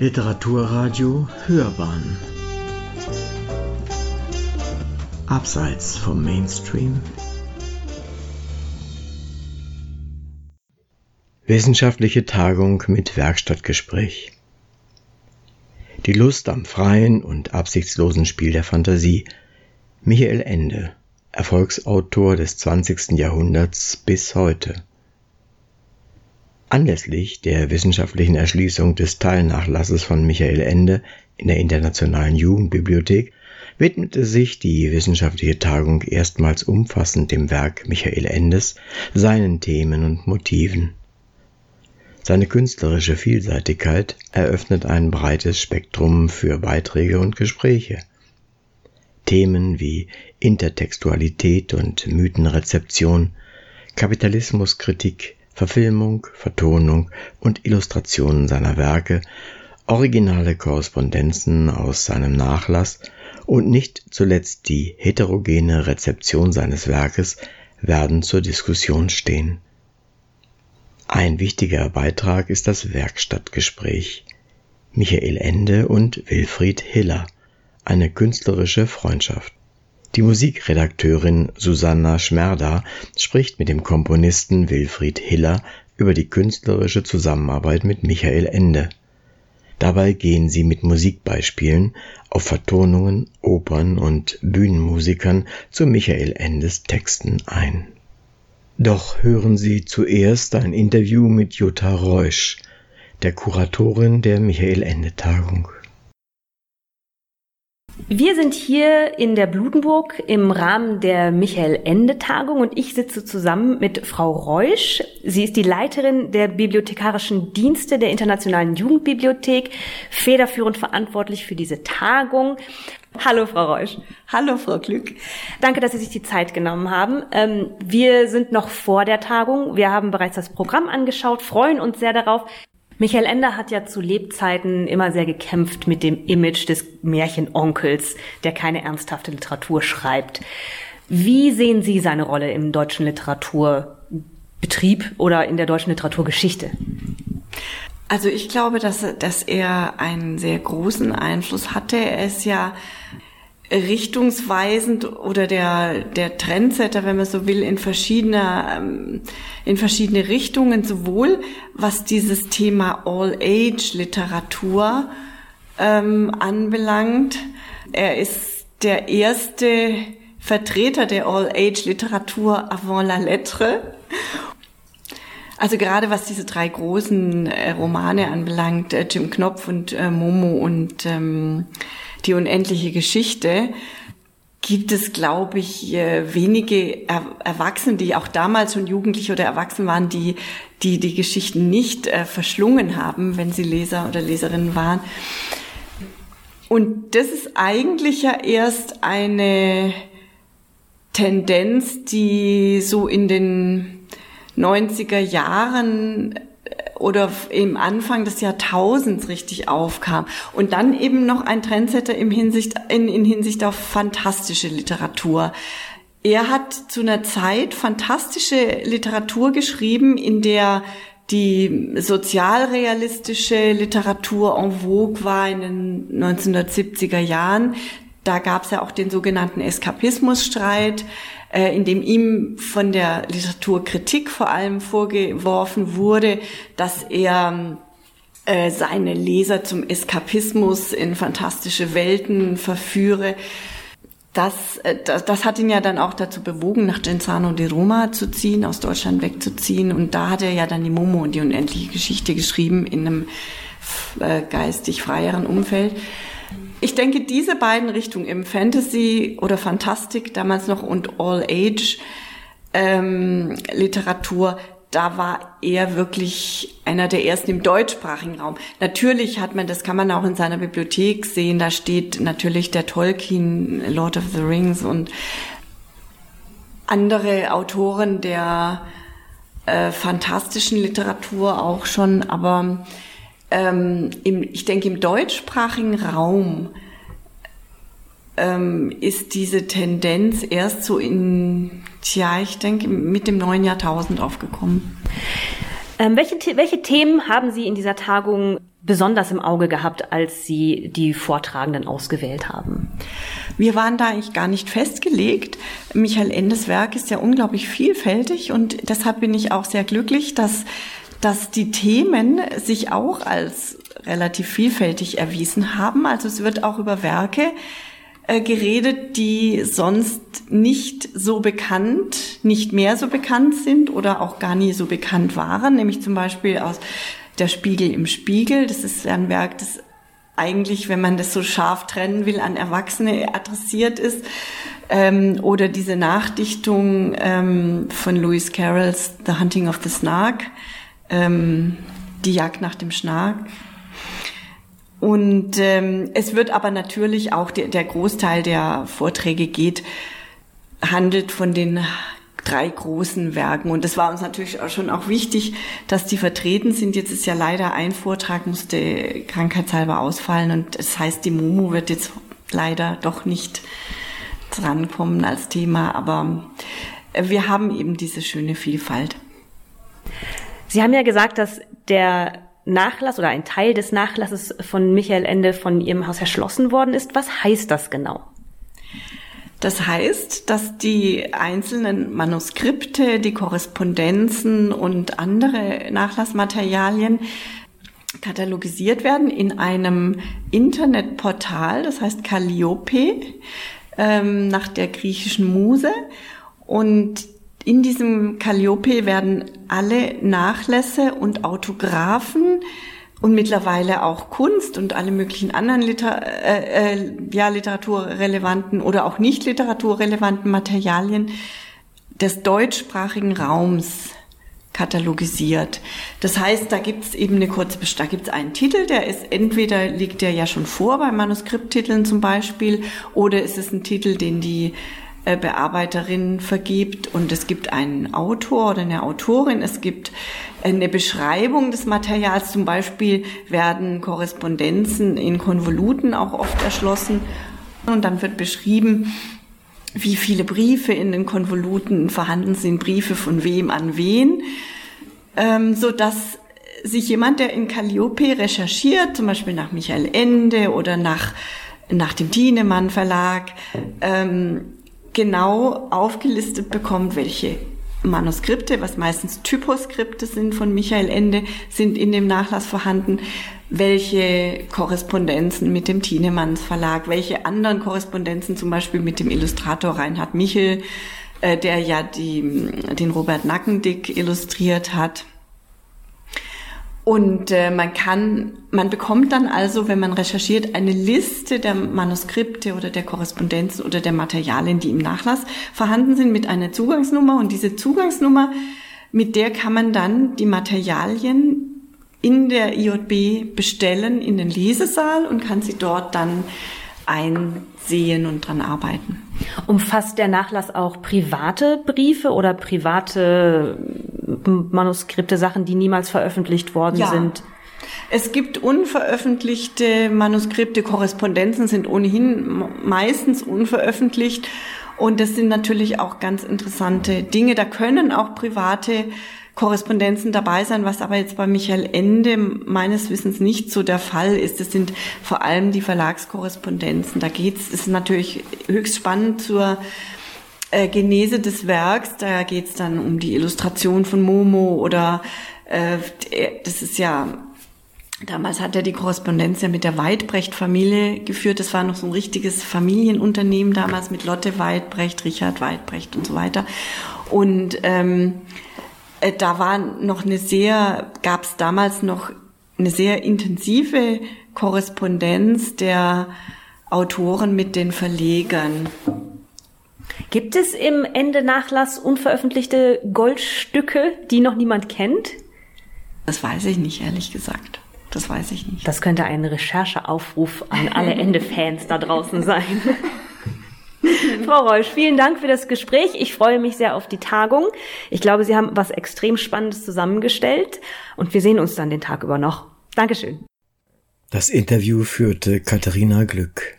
Literaturradio Hörbahn. Abseits vom Mainstream. Wissenschaftliche Tagung mit Werkstattgespräch. Die Lust am freien und absichtslosen Spiel der Fantasie. Michael Ende Erfolgsautor des 20. Jahrhunderts bis heute Anlässlich der wissenschaftlichen Erschließung des Teilnachlasses von Michael Ende in der Internationalen Jugendbibliothek widmete sich die wissenschaftliche Tagung erstmals umfassend dem Werk Michael Endes, seinen Themen und Motiven. Seine künstlerische Vielseitigkeit eröffnet ein breites Spektrum für Beiträge und Gespräche. Themen wie Intertextualität und Mythenrezeption, Kapitalismuskritik, Verfilmung, Vertonung und Illustrationen seiner Werke, originale Korrespondenzen aus seinem Nachlass und nicht zuletzt die heterogene Rezeption seines Werkes werden zur Diskussion stehen. Ein wichtiger Beitrag ist das Werkstattgespräch Michael Ende und Wilfried Hiller, eine künstlerische Freundschaft. Die Musikredakteurin Susanna Schmerda spricht mit dem Komponisten Wilfried Hiller über die künstlerische Zusammenarbeit mit Michael Ende. Dabei gehen sie mit Musikbeispielen auf Vertonungen, Opern und Bühnenmusikern zu Michael Endes Texten ein. Doch hören Sie zuerst ein Interview mit Jutta Reusch, der Kuratorin der Michael Ende Tagung. Wir sind hier in der Blutenburg im Rahmen der Michael Ende Tagung und ich sitze zusammen mit Frau Reusch. Sie ist die Leiterin der bibliothekarischen Dienste der Internationalen Jugendbibliothek, federführend verantwortlich für diese Tagung. Hallo, Frau Reusch. Hallo, Frau Glück. Danke, dass Sie sich die Zeit genommen haben. Ähm, wir sind noch vor der Tagung. Wir haben bereits das Programm angeschaut, freuen uns sehr darauf. Michael Ender hat ja zu Lebzeiten immer sehr gekämpft mit dem Image des Märchenonkels, der keine ernsthafte Literatur schreibt. Wie sehen Sie seine Rolle im deutschen Literaturbetrieb oder in der deutschen Literaturgeschichte? Also ich glaube, dass, dass er einen sehr großen Einfluss hatte. Er ist ja richtungsweisend oder der, der Trendsetter, wenn man so will, in verschiedene, ähm, in verschiedene Richtungen, sowohl was dieses Thema All-Age-Literatur ähm, anbelangt. Er ist der erste Vertreter der All-Age-Literatur avant la lettre. Also gerade was diese drei großen äh, Romane anbelangt, äh, Jim Knopf und äh, Momo und ähm, die unendliche Geschichte, gibt es, glaube ich, äh, wenige Erwachsene, die auch damals schon Jugendliche oder Erwachsene waren, die die, die Geschichten nicht äh, verschlungen haben, wenn sie Leser oder Leserinnen waren. Und das ist eigentlich ja erst eine Tendenz, die so in den 90er Jahren oder im Anfang des Jahrtausends richtig aufkam. Und dann eben noch ein Trendsetter im Hinsicht, in, in Hinsicht auf fantastische Literatur. Er hat zu einer Zeit fantastische Literatur geschrieben, in der die sozialrealistische Literatur en vogue war in den 1970er Jahren. Da gab es ja auch den sogenannten Eskapismusstreit. Äh, in dem ihm von der Literaturkritik vor allem vorgeworfen wurde, dass er äh, seine Leser zum Eskapismus in fantastische Welten verführe. Das, äh, das, das hat ihn ja dann auch dazu bewogen, nach Genzano di Roma zu ziehen, aus Deutschland wegzuziehen. Und da hat er ja dann die Momo und die unendliche Geschichte geschrieben in einem geistig freieren Umfeld. Ich denke, diese beiden Richtungen im Fantasy oder Fantastik damals noch und All Age ähm, Literatur, da war er wirklich einer der ersten im deutschsprachigen Raum. Natürlich hat man, das kann man auch in seiner Bibliothek sehen, da steht natürlich der Tolkien, Lord of the Rings und andere Autoren der äh, fantastischen Literatur auch schon, aber ähm, im, ich denke, im deutschsprachigen Raum ähm, ist diese Tendenz erst so in, tja, ich denke, mit dem neuen Jahrtausend aufgekommen. Ähm, welche, welche Themen haben Sie in dieser Tagung besonders im Auge gehabt, als Sie die Vortragenden ausgewählt haben? Wir waren da eigentlich gar nicht festgelegt. Michael Endes Werk ist ja unglaublich vielfältig und deshalb bin ich auch sehr glücklich, dass, dass die Themen sich auch als relativ vielfältig erwiesen haben. Also es wird auch über Werke äh, geredet, die sonst nicht so bekannt, nicht mehr so bekannt sind oder auch gar nie so bekannt waren, nämlich zum Beispiel aus Der Spiegel im Spiegel. Das ist ein Werk, das eigentlich, wenn man das so scharf trennen will, an Erwachsene adressiert ist. Ähm, oder diese Nachdichtung ähm, von Lewis Carrolls The Hunting of the Snark, ähm, die Jagd nach dem Schnark. Und ähm, es wird aber natürlich auch der, der Großteil der Vorträge geht, handelt von den drei großen Werken. Und das war uns natürlich auch schon auch wichtig, dass die vertreten sind. Jetzt ist ja leider ein Vortrag musste krankheitshalber ausfallen und das heißt, die Momo wird jetzt leider doch nicht drankommen als Thema, aber wir haben eben diese schöne Vielfalt. Sie haben ja gesagt, dass der Nachlass oder ein Teil des Nachlasses von Michael Ende von Ihrem Haus erschlossen worden ist. Was heißt das genau? Das heißt, dass die einzelnen Manuskripte, die Korrespondenzen und andere Nachlassmaterialien katalogisiert werden in einem Internetportal, das heißt Calliope, ähm, nach der griechischen Muse. Und in diesem Calliope werden alle Nachlässe und Autographen und mittlerweile auch Kunst und alle möglichen anderen Liter äh, äh, ja, literaturrelevanten oder auch nicht literaturrelevanten Materialien des deutschsprachigen Raums katalogisiert. Das heißt, da gibt es eben eine kurze, da gibt es einen Titel, der ist entweder liegt der ja schon vor bei Manuskripttiteln zum Beispiel, oder ist es ein Titel, den die äh, Bearbeiterin vergibt und es gibt einen Autor oder eine Autorin, es gibt eine Beschreibung des Materials, zum Beispiel werden Korrespondenzen in Konvoluten auch oft erschlossen. Und dann wird beschrieben, wie viele Briefe in den Konvoluten vorhanden sind, Briefe von wem an wen, ähm, so dass sich jemand, der in Calliope recherchiert, zum Beispiel nach Michael Ende oder nach nach dem Thienemann Verlag, ähm, genau aufgelistet bekommt, welche Manuskripte, was meistens Typoskripte sind von Michael Ende, sind in dem Nachlass vorhanden, welche Korrespondenzen mit dem Thienemanns Verlag, welche anderen Korrespondenzen zum Beispiel mit dem Illustrator Reinhard Michel, äh, der ja die, den Robert Nackendick illustriert hat. Und äh, man kann, man bekommt dann also, wenn man recherchiert, eine Liste der Manuskripte oder der Korrespondenzen oder der Materialien, die im Nachlass vorhanden sind, mit einer Zugangsnummer. Und diese Zugangsnummer, mit der kann man dann die Materialien in der IJB bestellen in den Lesesaal und kann sie dort dann einsehen und dran arbeiten. Umfasst der Nachlass auch private Briefe oder private Manuskripte, Sachen, die niemals veröffentlicht worden ja. sind? Es gibt unveröffentlichte Manuskripte, Korrespondenzen sind ohnehin meistens unveröffentlicht. Und das sind natürlich auch ganz interessante Dinge. Da können auch private Korrespondenzen dabei sein, was aber jetzt bei Michael Ende meines Wissens nicht so der Fall ist. Das sind vor allem die Verlagskorrespondenzen. Da geht's, ist natürlich höchst spannend zur äh, Genese des Werks. Da geht's dann um die Illustration von Momo oder äh, das ist ja Damals hat er die Korrespondenz ja mit der Weidbrecht-Familie geführt. Das war noch so ein richtiges Familienunternehmen damals mit Lotte Weidbrecht, Richard Weidbrecht und so weiter. Und ähm, äh, da war noch eine sehr, gab es damals noch eine sehr intensive Korrespondenz der Autoren mit den Verlegern. Gibt es im Ende Nachlass unveröffentlichte Goldstücke, die noch niemand kennt? Das weiß ich nicht, ehrlich gesagt. Das weiß ich nicht. Das könnte ein Rechercheaufruf an alle Ende-Fans da draußen sein. Frau Reusch, vielen Dank für das Gespräch. Ich freue mich sehr auf die Tagung. Ich glaube, Sie haben was extrem Spannendes zusammengestellt und wir sehen uns dann den Tag über noch. Dankeschön. Das Interview führte Katharina Glück.